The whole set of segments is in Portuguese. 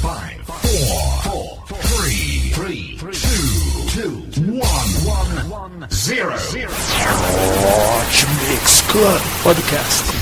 five, four, four, three, three, two, two, one, one, zero. Hot Mix Club Podcast.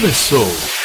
Começou.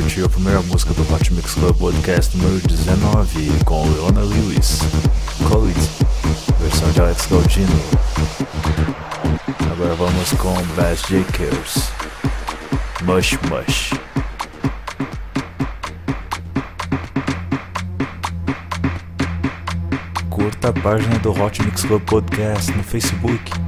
Curtiu a primeira música do Hot Mix Club Podcast número 19 com Leona Lewis, Call It, versão de Alex Galdino. Agora vamos com Bass Jakers, Mush Mush. Curta a página do Hot Mix Club Podcast no Facebook.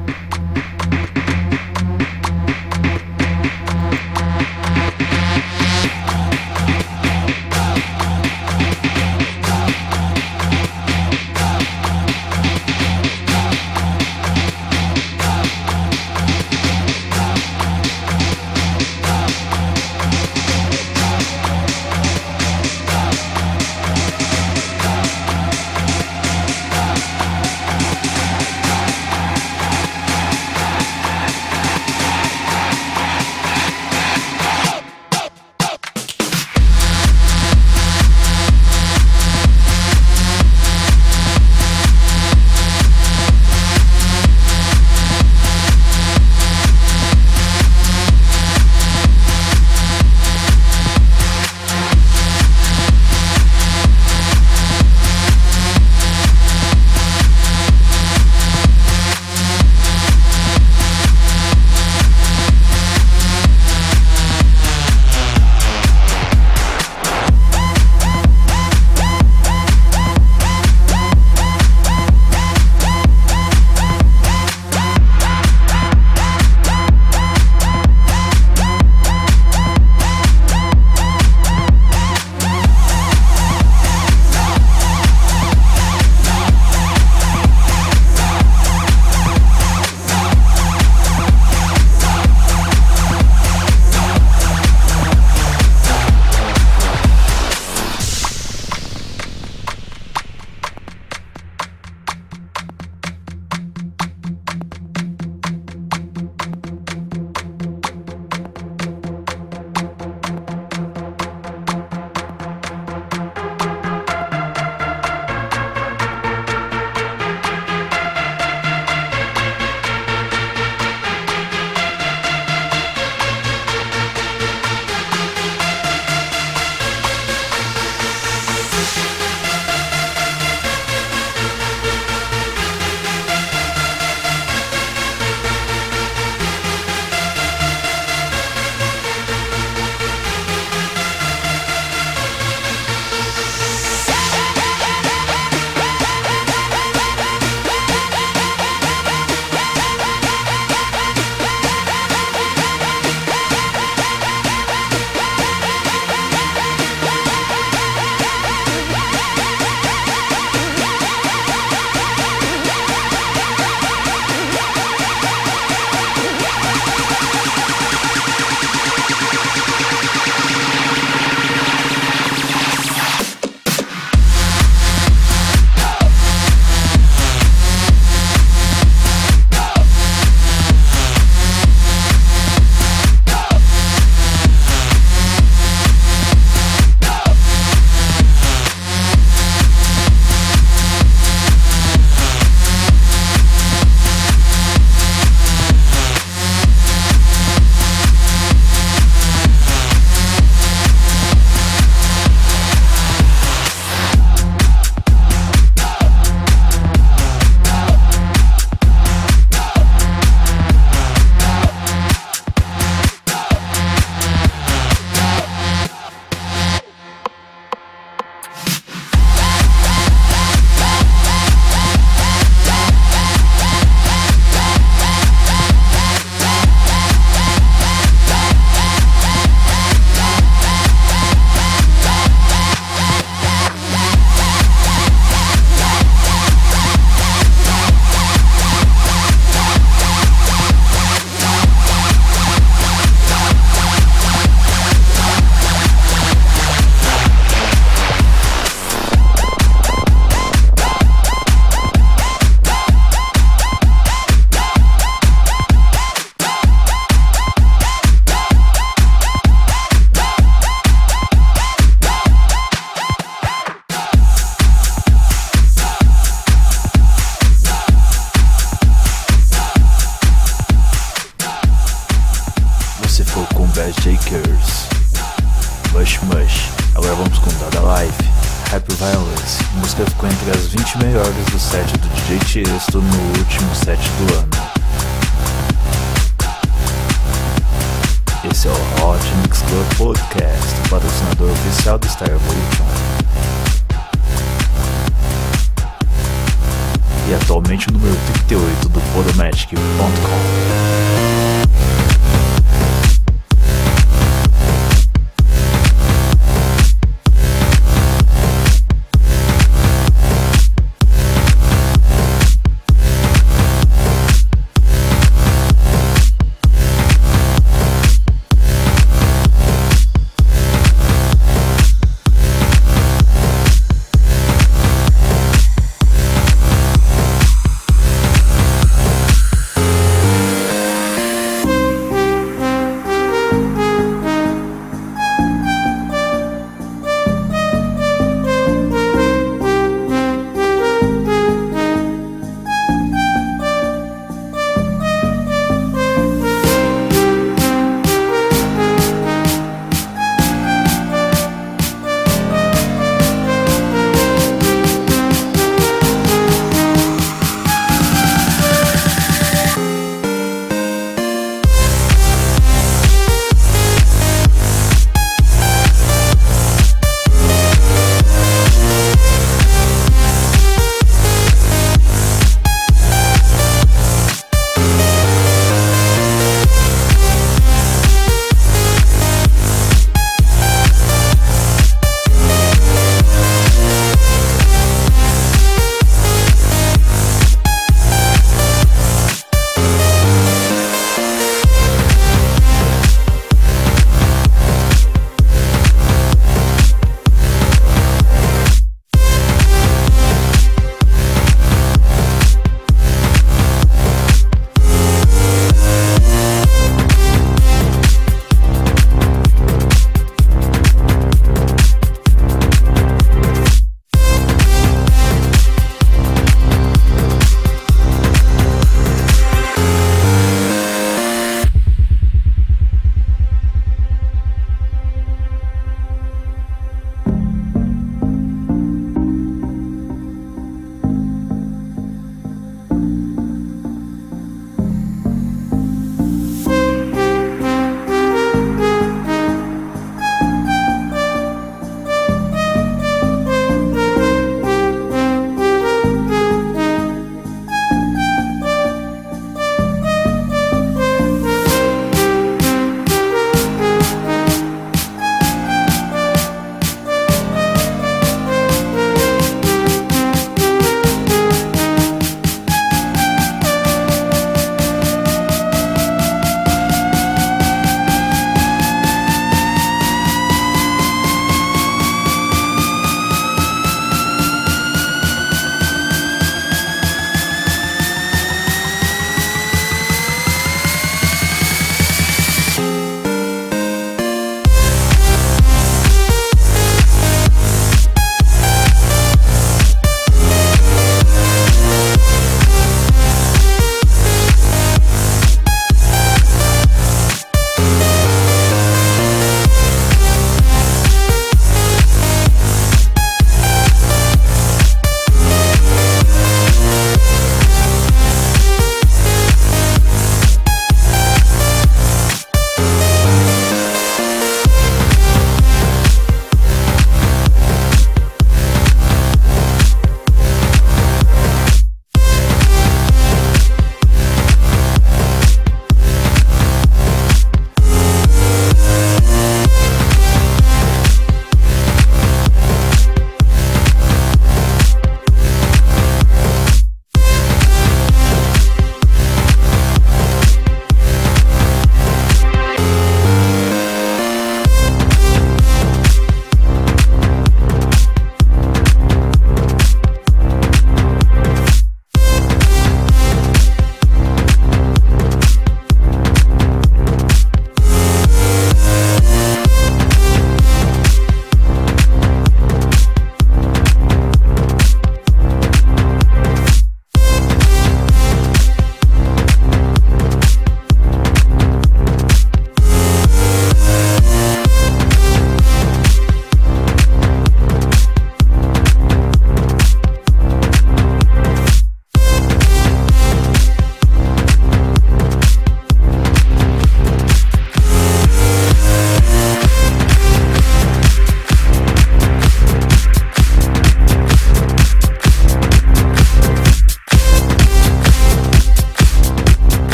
As 20 melhores do set do DJ Tiesto no último set do ano. Esse é o Hot Mix Club Podcast, patrocinador oficial do Star Evolution. E atualmente o número 38 do Podomatic.com.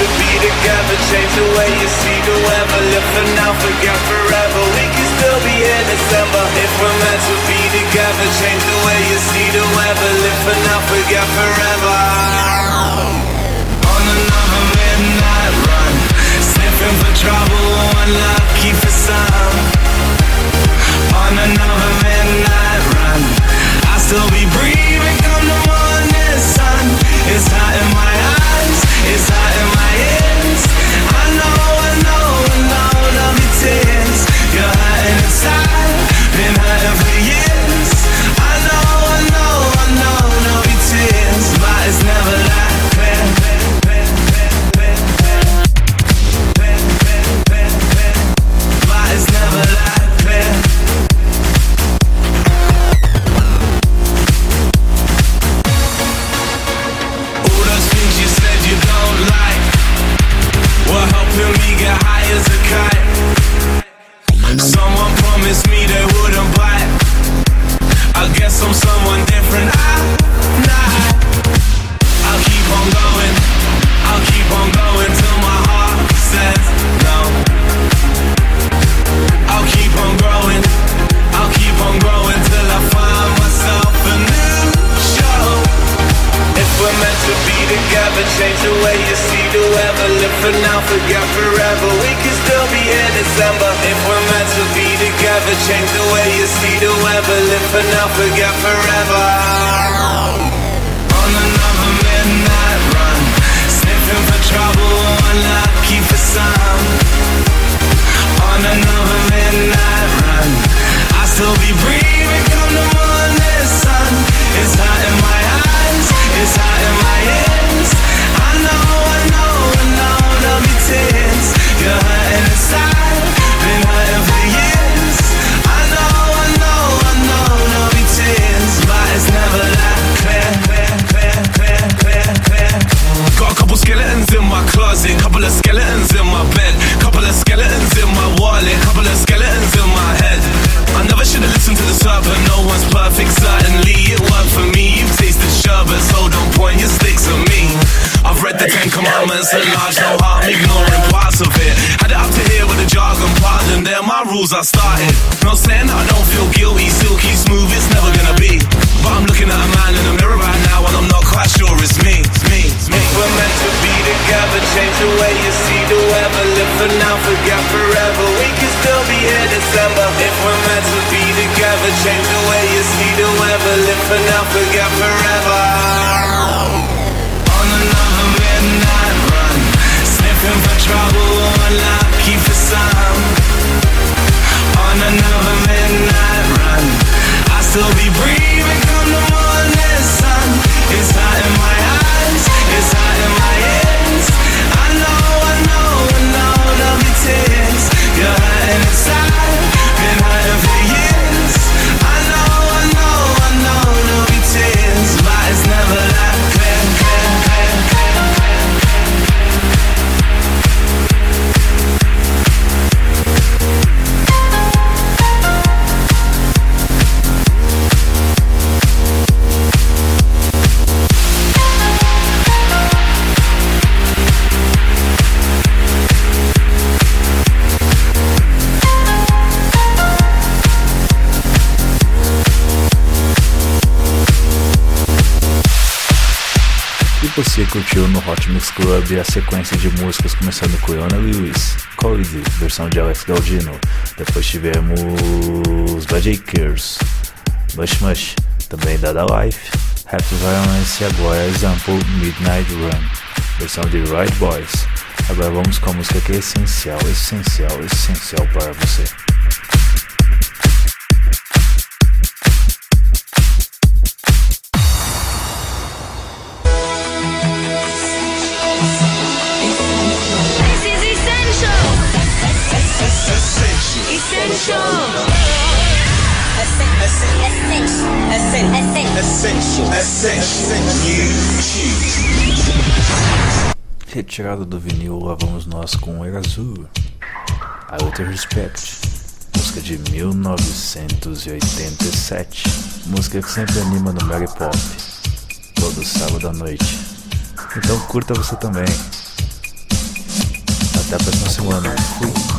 to be together Change the way you see the weather. Live for now, forget forever. We can still be in December If we're meant to be together. Change the way you see the weather. Live for now, forget forever. On another midnight run. Sniffing for trouble, unlucky for some. On another midnight run. I'll still be breathing. December. If we're meant to be together Change the way you see the weather. Live for now, forget forever. On another midnight run. Sniffing for trouble, one lucky for some. On another midnight run. I still be breathing. você curtiu no Hot Mix Club a sequência de músicas começando com Leona Lewis, Corridi, versão de Alex Galdino. Depois tivemos Bajakers, Mush Mush, também Dada Life, Happy Violence e agora Example Midnight Run, versão de Right Boys. Agora vamos com a música que é essencial, essencial, essencial para você. Retirado do vinil, lá vamos nós com o Azul. I Outer Respect. Música de 1987. Música que sempre anima no Mary Pop. Todo sábado à noite. Então curta você também. Até a próxima semana. Fui.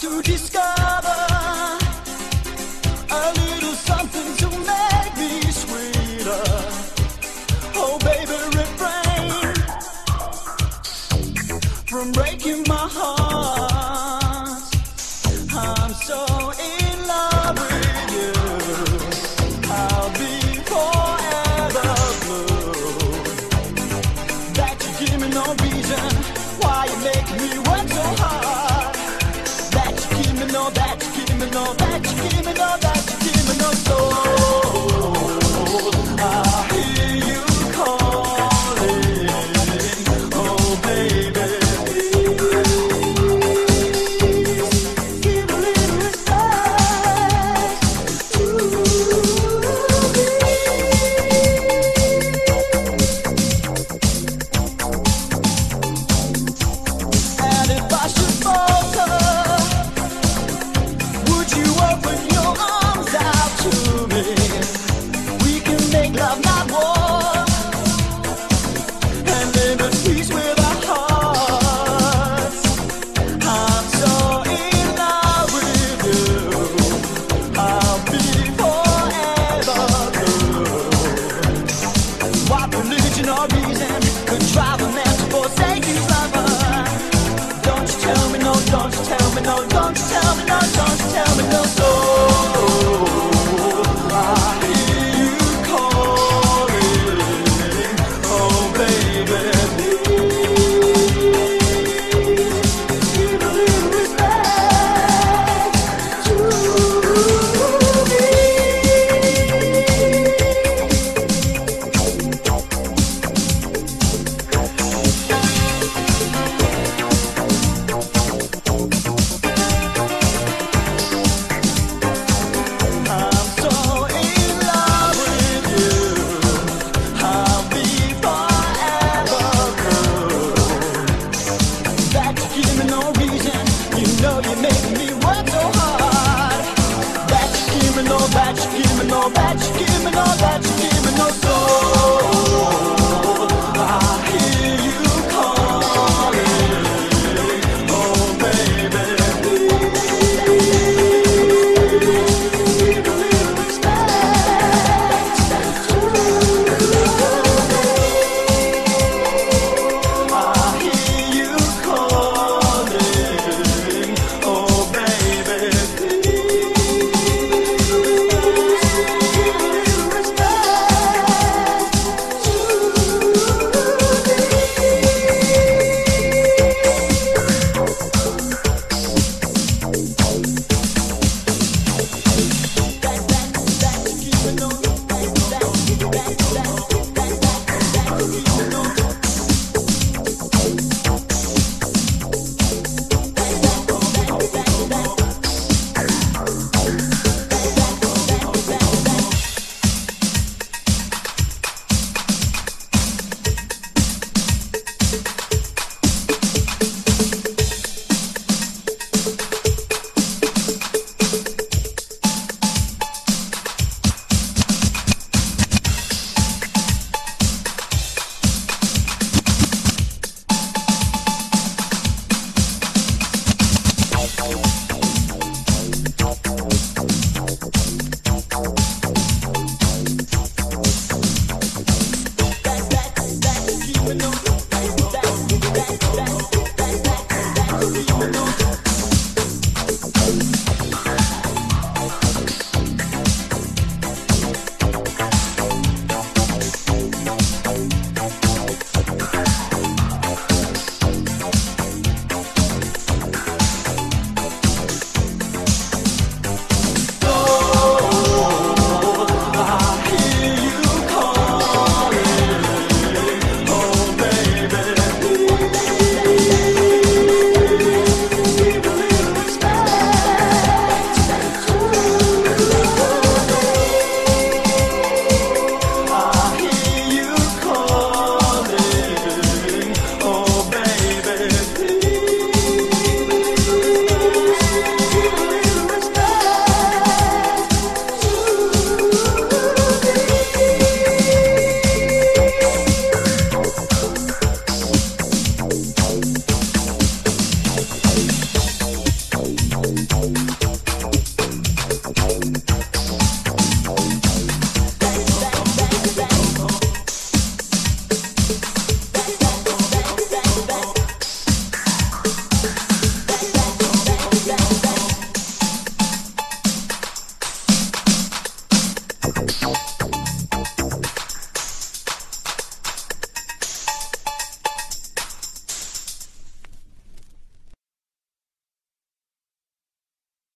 To discover a little something to make me sweeter. Oh, baby, refrain from breaking my heart.